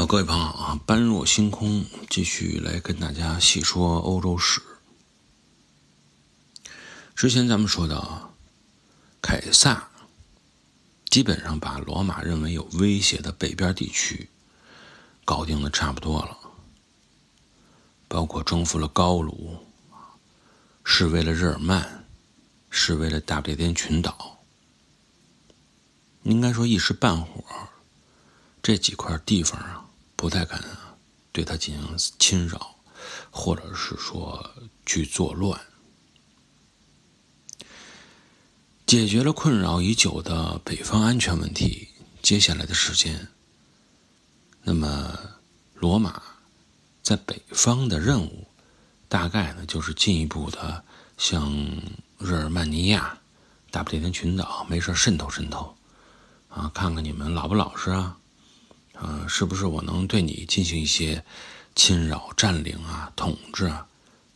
好，各位朋友啊，般若星空继续来跟大家细说欧洲史。之前咱们说到，凯撒基本上把罗马认为有威胁的北边地区搞定的差不多了，包括征服了高卢，是为了日耳曼，是为了大不列颠群岛，应该说一时半会儿，这几块地方啊。不太敢对他进行侵扰，或者是说去作乱。解决了困扰已久的北方安全问题，接下来的时间，那么罗马在北方的任务，大概呢就是进一步的向日耳曼尼亚、大不列颠群岛没事渗透渗透，啊，看看你们老不老实啊。呃，是不是我能对你进行一些侵扰、占领啊、统治啊，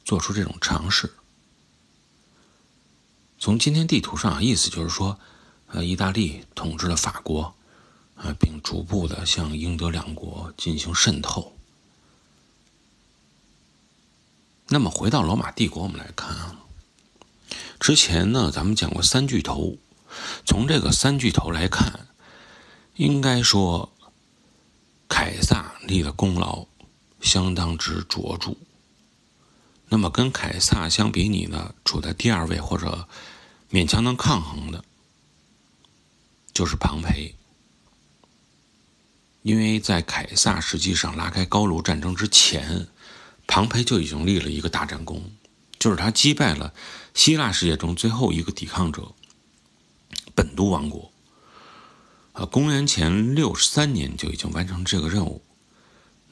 做出这种尝试？从今天地图上意思就是说，呃，意大利统治了法国，啊，并逐步的向英德两国进行渗透。那么回到罗马帝国，我们来看啊，之前呢，咱们讲过三巨头，从这个三巨头来看，应该说。立的功劳相当之卓著。那么跟凯撒相比拟呢，处在第二位或者勉强能抗衡的，就是庞培。因为在凯撒实际上拉开高卢战争之前，庞培就已经立了一个大战功，就是他击败了希腊世界中最后一个抵抗者——本都王国。啊，公元前六十三年就已经完成这个任务。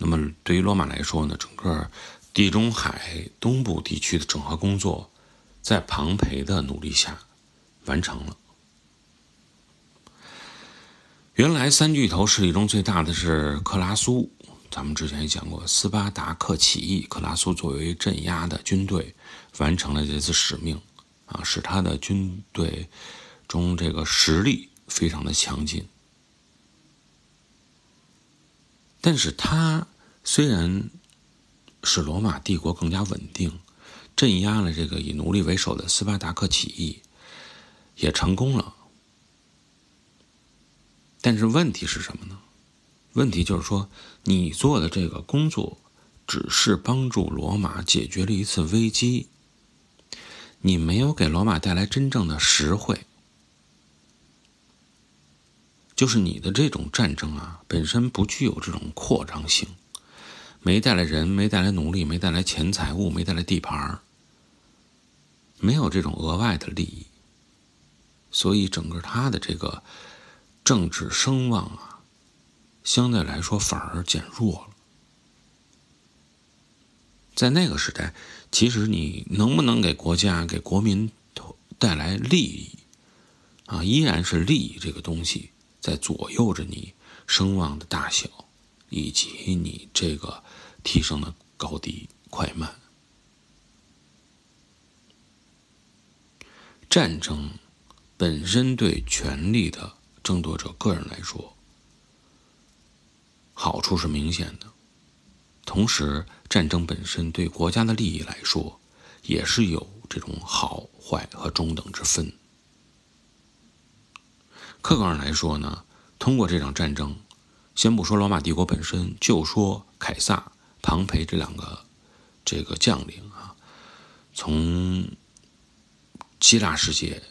那么，对于罗马来说呢，整个地中海东部地区的整合工作，在庞培的努力下完成了。原来三巨头势力中最大的是克拉苏，咱们之前也讲过，斯巴达克起义，克拉苏作为镇压的军队，完成了这次使命，啊，使他的军队中这个实力非常的强劲。但是他虽然使罗马帝国更加稳定，镇压了这个以奴隶为首的斯巴达克起义，也成功了。但是问题是什么呢？问题就是说，你做的这个工作只是帮助罗马解决了一次危机，你没有给罗马带来真正的实惠。就是你的这种战争啊，本身不具有这种扩张性，没带来人，没带来奴隶，没带来钱财物，没带来地盘没有这种额外的利益，所以整个他的这个政治声望啊，相对来说反而减弱了。在那个时代，其实你能不能给国家、给国民带来利益啊，依然是利益这个东西。在左右着你声望的大小，以及你这个提升的高低快慢。战争本身对权力的争夺者个人来说，好处是明显的；同时，战争本身对国家的利益来说，也是有这种好坏和中等之分。客观上来说呢，通过这场战争，先不说罗马帝国本身，就说凯撒、庞培这两个这个将领啊，从希腊世界、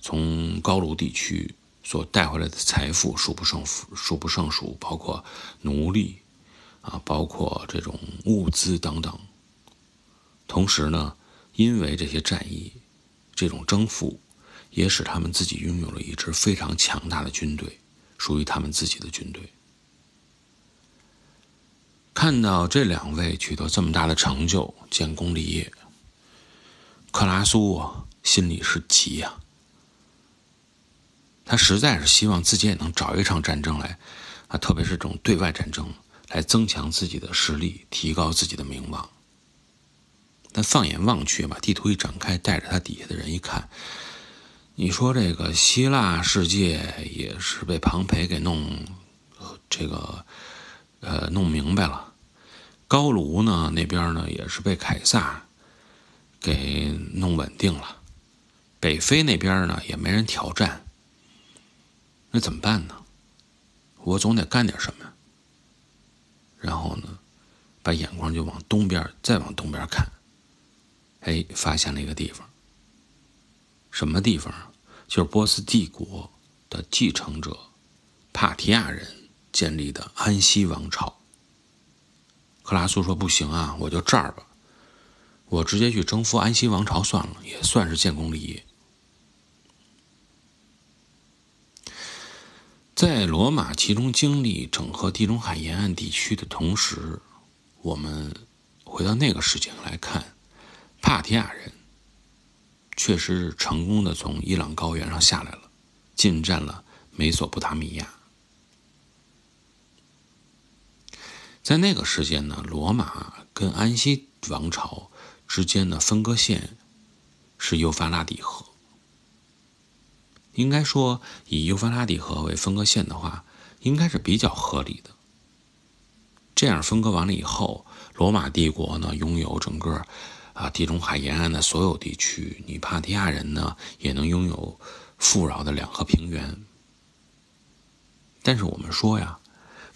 从高卢地区所带回来的财富数不胜数数不胜数，包括奴隶啊，包括这种物资等等。同时呢，因为这些战役、这种征服。也使他们自己拥有了一支非常强大的军队，属于他们自己的军队。看到这两位取得这么大的成就，建功立业，克拉苏啊，心里是急呀。他实在是希望自己也能找一场战争来，啊，特别是这种对外战争，来增强自己的实力，提高自己的名望。但放眼望去，把地图一展开，带着他底下的人一看。你说这个希腊世界也是被庞培给弄，这个呃弄明白了，高卢呢那边呢也是被凯撒给弄稳定了，北非那边呢也没人挑战，那怎么办呢？我总得干点什么。然后呢，把眼光就往东边，再往东边看，哎，发现了一个地方。什么地方？就是波斯帝国的继承者帕提亚人建立的安息王朝。克拉苏说：“不行啊，我就这儿吧，我直接去征服安息王朝算了，也算是建功立业。”在罗马集中精力整合地中海沿岸地区的同时，我们回到那个时间来看，帕提亚人确实是成功的从伊朗高原上下来了，进占了美索不达米亚。在那个时间呢，罗马跟安息王朝之间的分割线是幼发拉底河。应该说，以幼发拉底河为分割线的话，应该是比较合理的。这样分割完了以后，罗马帝国呢拥有整个啊地中海沿岸的所有地区，你帕提亚人呢也能拥有富饶的两河平原。但是我们说呀，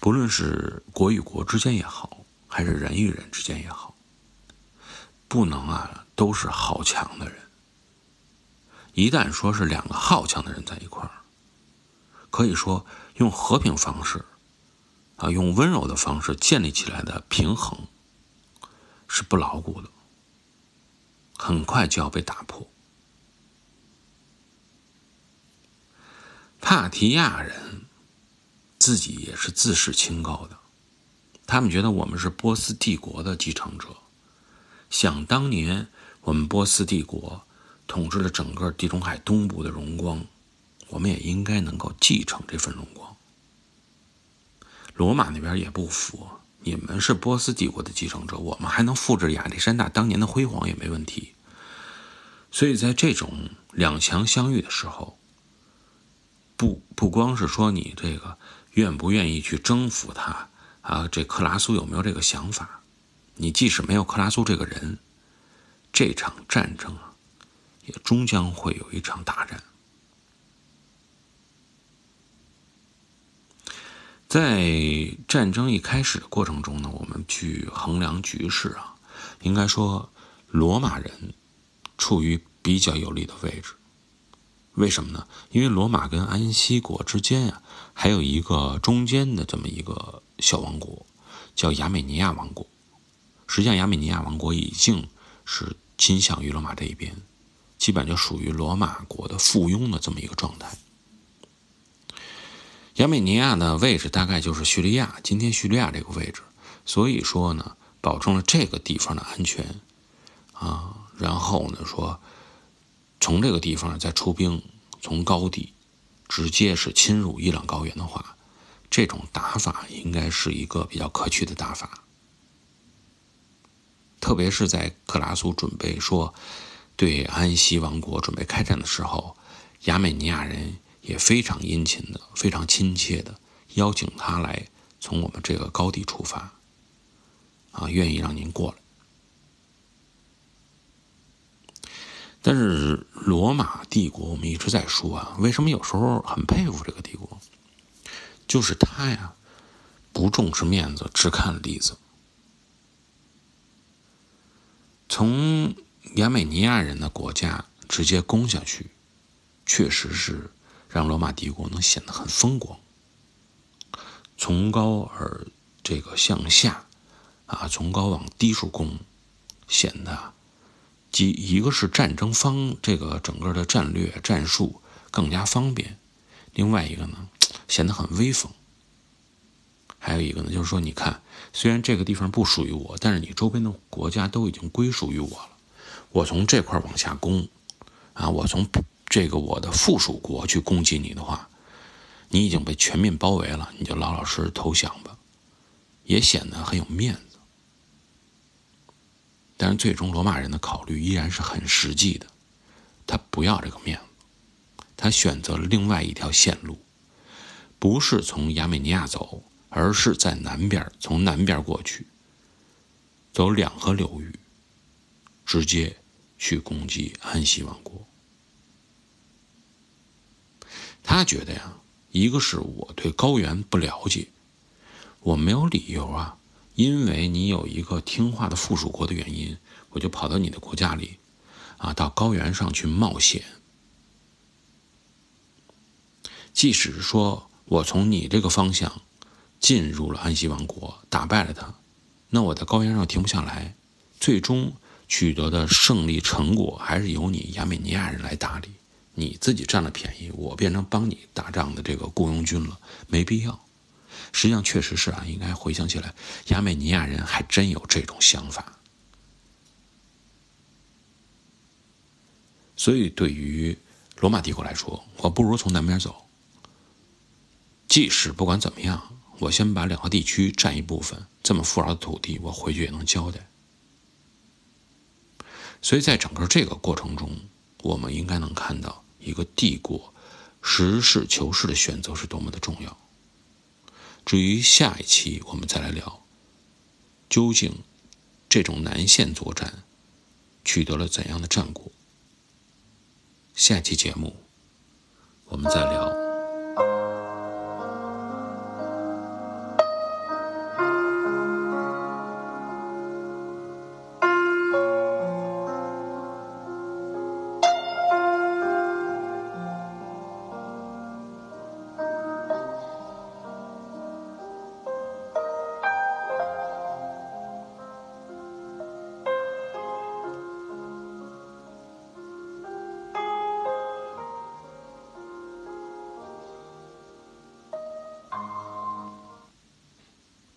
不论是国与国之间也好，还是人与人之间也好，不能啊都是好强的人。一旦说是两个好强的人在一块儿，可以说用和平方式，啊，用温柔的方式建立起来的平衡是不牢固的，很快就要被打破。帕提亚人自己也是自视清高的，他们觉得我们是波斯帝国的继承者，想当年我们波斯帝国。统治了整个地中海东部的荣光，我们也应该能够继承这份荣光。罗马那边也不服，你们是波斯帝国的继承者，我们还能复制亚历山大当年的辉煌也没问题。所以在这种两强相遇的时候，不不光是说你这个愿不愿意去征服他啊，这克拉苏有没有这个想法？你即使没有克拉苏这个人，这场战争啊。也终将会有一场大战。在战争一开始的过程中呢，我们去衡量局势啊，应该说罗马人处于比较有利的位置。为什么呢？因为罗马跟安息国之间啊，还有一个中间的这么一个小王国，叫亚美尼亚王国。实际上，亚美尼亚王国已经是倾向于罗马这一边。基本就属于罗马国的附庸的这么一个状态。亚美尼亚的位置大概就是叙利亚，今天叙利亚这个位置，所以说呢，保证了这个地方的安全啊。然后呢，说从这个地方再出兵，从高地直接是侵入伊朗高原的话，这种打法应该是一个比较可取的打法。特别是在克拉苏准备说。对安息王国准备开战的时候，亚美尼亚人也非常殷勤的、非常亲切的邀请他来从我们这个高地出发，啊，愿意让您过来。但是罗马帝国，我们一直在说啊，为什么有时候很佩服这个帝国？就是他呀，不重视面子，只看里子，从。亚美尼亚人的国家直接攻下去，确实是让罗马帝国能显得很风光。从高而这个向下，啊，从高往低处攻，显得即一个是战争方这个整个的战略战术更加方便，另外一个呢显得很威风。还有一个呢，就是说，你看，虽然这个地方不属于我，但是你周边的国家都已经归属于我了。我从这块往下攻，啊，我从这个我的附属国去攻击你的话，你已经被全面包围了，你就老老实实投降吧，也显得很有面子。但是最终罗马人的考虑依然是很实际的，他不要这个面子，他选择了另外一条线路，不是从亚美尼亚走，而是在南边，从南边过去，走两河流域，直接去攻击安息王国。他觉得呀，一个是我对高原不了解，我没有理由啊，因为你有一个听话的附属国的原因，我就跑到你的国家里，啊，到高原上去冒险。即使说我从你这个方向进入了安息王国，打败了他，那我在高原上停不下来，最终取得的胜利成果还是由你亚美尼亚人来打理。你自己占了便宜，我变成帮你打仗的这个雇佣军了，没必要。实际上确实是啊，应该回想起来，亚美尼亚人还真有这种想法。所以对于罗马帝国来说，我不如从南边走。即使不管怎么样，我先把两个地区占一部分，这么富饶的土地，我回去也能交代。所以在整个这个过程中，我们应该能看到一个帝国实事求是的选择是多么的重要。至于下一期我们再来聊，究竟这种南线作战取得了怎样的战果？下期节目我们再聊。